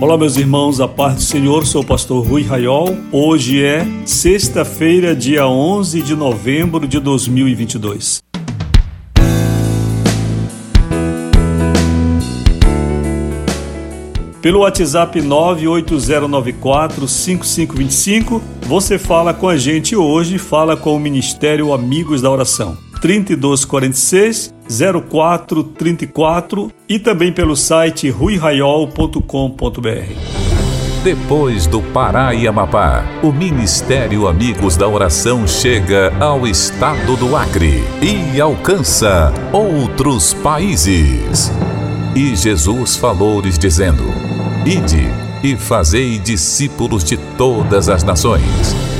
Olá, meus irmãos, a paz do Senhor, sou o pastor Rui Raiol. Hoje é sexta-feira, dia 11 de novembro de 2022. Pelo WhatsApp 980945525, você fala com a gente hoje, fala com o Ministério Amigos da Oração. 3246 0434 e também pelo site ruiraiol.com.br. Depois do Pará e Amapá, o Ministério Amigos da Oração chega ao estado do Acre e alcança outros países. E Jesus falou-lhes dizendo: Ide e fazei discípulos de todas as nações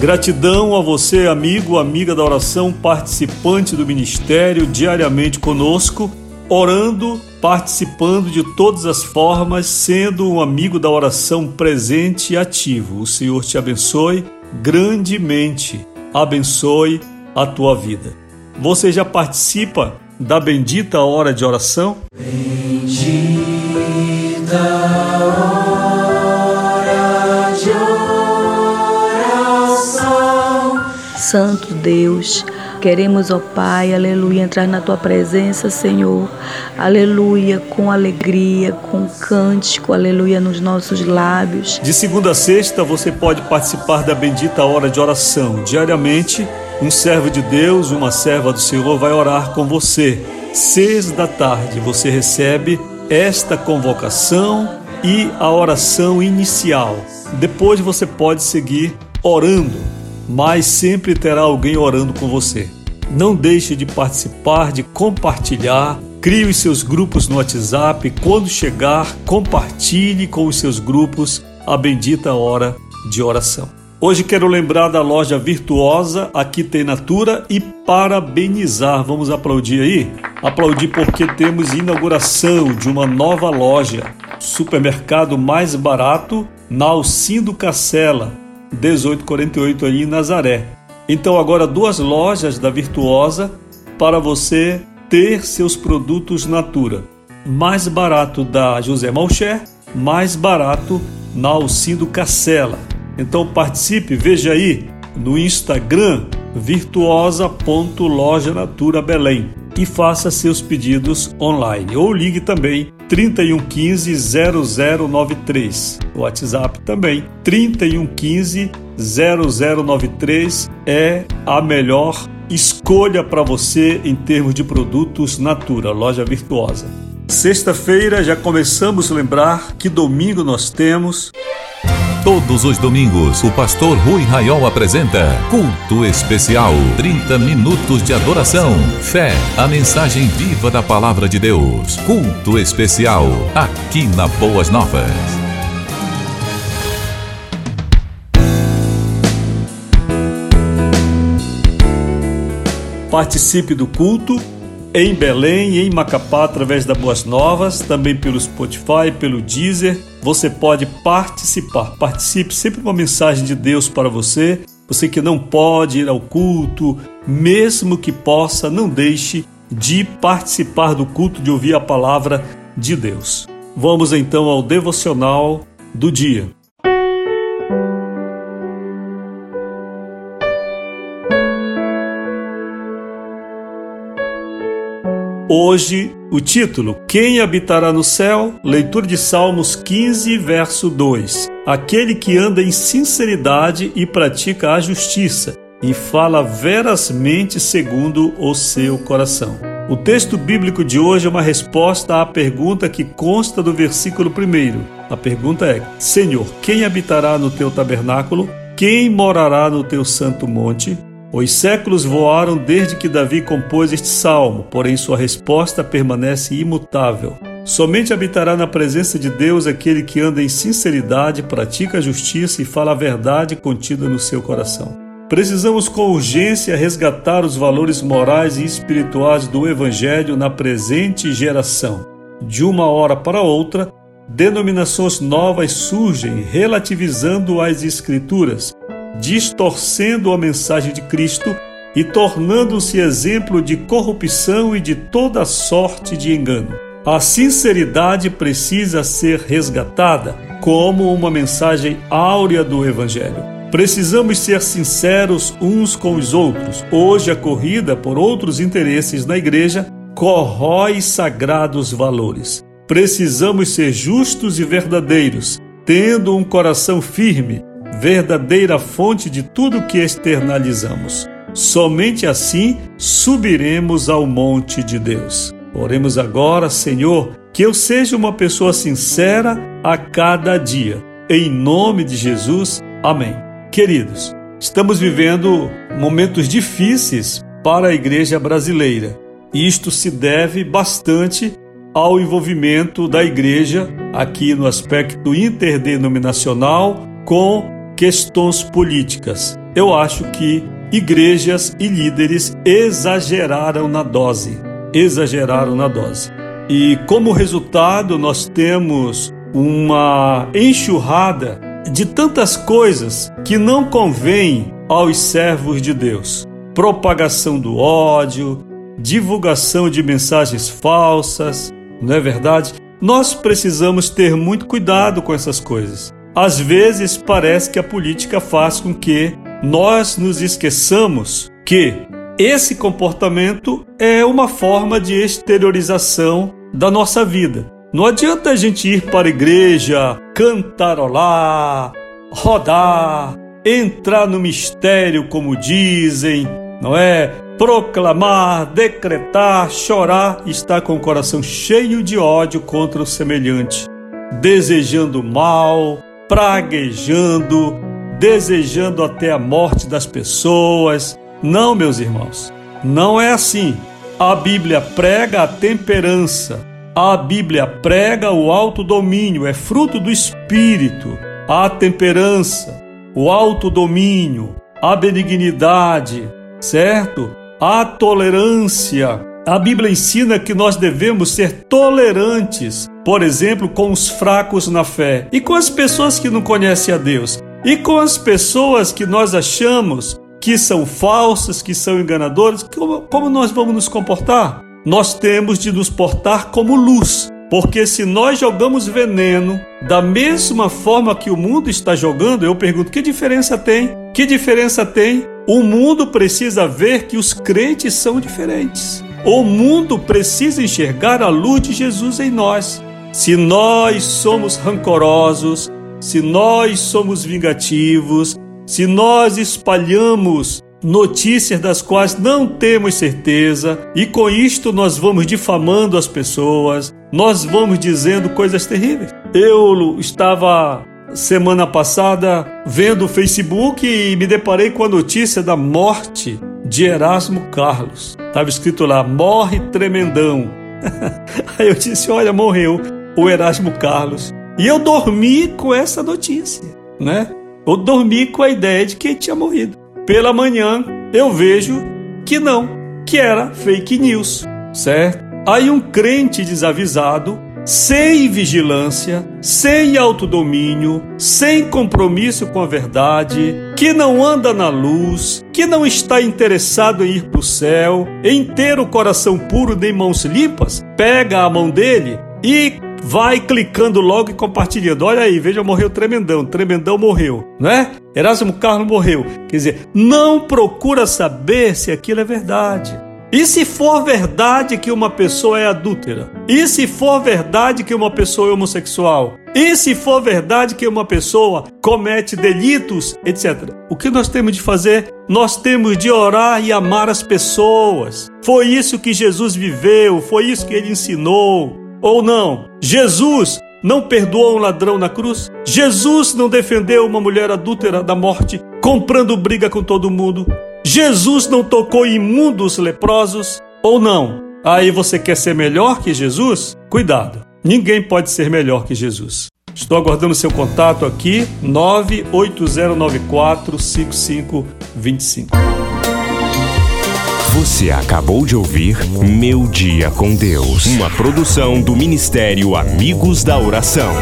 Gratidão a você, amigo, amiga da oração, participante do ministério, diariamente conosco, orando, participando de todas as formas, sendo um amigo da oração presente e ativo. O Senhor te abençoe grandemente, abençoe a tua vida. Você já participa da bendita hora de oração? Bendita hora Santo Deus, Queremos, ó Pai, aleluia, entrar na tua presença, Senhor, aleluia, com alegria, com cântico, aleluia, nos nossos lábios. De segunda a sexta, você pode participar da bendita hora de oração. Diariamente, um servo de Deus, uma serva do Senhor vai orar com você. Seis da tarde, você recebe esta convocação e a oração inicial. Depois você pode seguir orando mas sempre terá alguém orando com você. Não deixe de participar, de compartilhar. Crie os seus grupos no WhatsApp. Quando chegar, compartilhe com os seus grupos a bendita hora de oração. Hoje quero lembrar da loja virtuosa Aqui Tem Natura e parabenizar. Vamos aplaudir aí? Aplaudir porque temos inauguração de uma nova loja. Supermercado mais barato na Alcindo Cacela 1848 ali em Nazaré. Então agora duas lojas da Virtuosa para você ter seus produtos Natura. Mais barato da José Malcher, mais barato na Alcindo Cacela. Então participe, veja aí no Instagram virtuosa.loja Natura Belém e faça seus pedidos online ou ligue também 3115 0093. O WhatsApp também 3115 0093 é a melhor escolha para você em termos de produtos Natura, loja virtuosa. Sexta-feira já começamos a lembrar que domingo nós temos Todos os domingos, o pastor Rui Raiol apresenta Culto Especial. 30 minutos de adoração, fé, a mensagem viva da palavra de Deus. Culto Especial, aqui na Boas Novas. Participe do culto em Belém e em Macapá através da Boas Novas, também pelo Spotify, pelo Deezer. Você pode participar. Participe sempre com uma mensagem de Deus para você. Você que não pode ir ao culto, mesmo que possa, não deixe de participar do culto, de ouvir a palavra de Deus. Vamos então ao devocional do dia. Hoje, o título: Quem habitará no céu? Leitura de Salmos 15, verso 2. Aquele que anda em sinceridade e pratica a justiça e fala verazmente segundo o seu coração. O texto bíblico de hoje é uma resposta à pergunta que consta do versículo 1. A pergunta é: Senhor, quem habitará no teu tabernáculo? Quem morará no teu santo monte? Os séculos voaram desde que Davi compôs este salmo, porém sua resposta permanece imutável. Somente habitará na presença de Deus aquele que anda em sinceridade, pratica a justiça e fala a verdade contida no seu coração. Precisamos com urgência resgatar os valores morais e espirituais do Evangelho na presente geração. De uma hora para outra, denominações novas surgem relativizando as Escrituras, distorcendo a mensagem de Cristo e tornando-se exemplo de corrupção e de toda sorte de engano. A sinceridade precisa ser resgatada como uma mensagem áurea do Evangelho. Precisamos ser sinceros uns com os outros. Hoje, a corrida por outros interesses na igreja corrói sagrados valores. Precisamos ser justos e verdadeiros, tendo um coração firme, verdadeira fonte de tudo que externalizamos. Somente assim subiremos ao monte de Deus. Oremos agora, Senhor, que eu seja uma pessoa sincera a cada dia. Em nome de Jesus, amém. Queridos, estamos vivendo momentos difíceis para a igreja brasileira. Isto se deve bastante ao envolvimento da igreja aqui no aspecto interdenominacional com questões políticas. Eu acho que igrejas e líderes exageraram na dose. Exageraram na dose. E como resultado, nós temos uma enxurrada de tantas coisas que não convêm aos servos de Deus. Propagação do ódio, divulgação de mensagens falsas, não é verdade? Nós precisamos ter muito cuidado com essas coisas. Às vezes parece que a política faz com que nós nos esqueçamos que esse comportamento é uma forma de exteriorização da nossa vida. Não adianta a gente ir para a igreja, cantarolar, rodar, entrar no mistério, como dizem, não é? Proclamar, decretar, chorar, estar com o coração cheio de ódio contra o semelhante, desejando mal, praguejando, desejando até a morte das pessoas. Não, meus irmãos, não é assim. A Bíblia prega a temperança, a Bíblia prega o autodomínio, é fruto do espírito. A temperança, o autodomínio, a benignidade, certo? A tolerância. A Bíblia ensina que nós devemos ser tolerantes por exemplo, com os fracos na fé e com as pessoas que não conhecem a Deus e com as pessoas que nós achamos que são falsas, que são enganadoras, como, como nós vamos nos comportar? Nós temos de nos portar como luz, porque se nós jogamos veneno da mesma forma que o mundo está jogando, eu pergunto: que diferença tem? Que diferença tem? O mundo precisa ver que os crentes são diferentes. O mundo precisa enxergar a luz de Jesus em nós. Se nós somos rancorosos, se nós somos vingativos, se nós espalhamos notícias das quais não temos certeza e com isto nós vamos difamando as pessoas, nós vamos dizendo coisas terríveis. Eu estava semana passada vendo o Facebook e me deparei com a notícia da morte de Erasmo Carlos. Estava escrito lá: morre tremendão. Aí eu disse: olha, morreu o Erasmo Carlos. E eu dormi com essa notícia, né? Eu dormi com a ideia de que ele tinha morrido. Pela manhã eu vejo que não, que era fake news, certo? Aí um crente desavisado, sem vigilância, sem autodomínio, sem compromisso com a verdade, que não anda na luz, que não está interessado em ir para o céu, em ter o coração puro nem mãos limpas, pega a mão dele e vai clicando logo e compartilhando. Olha aí, veja, morreu tremendão, tremendão morreu, né? Erasmo Carlos morreu. Quer dizer, não procura saber se aquilo é verdade. E se for verdade que uma pessoa é adúltera? E se for verdade que uma pessoa é homossexual? E se for verdade que uma pessoa comete delitos, etc. O que nós temos de fazer? Nós temos de orar e amar as pessoas. Foi isso que Jesus viveu, foi isso que ele ensinou. Ou não? Jesus não perdoou um ladrão na cruz? Jesus não defendeu uma mulher adúltera da morte, comprando briga com todo mundo? Jesus não tocou imundos leprosos ou não? Aí você quer ser melhor que Jesus? Cuidado, ninguém pode ser melhor que Jesus. Estou aguardando seu contato aqui, 98094 5525. Você acabou de ouvir Meu Dia com Deus, uma produção do Ministério Amigos da Oração.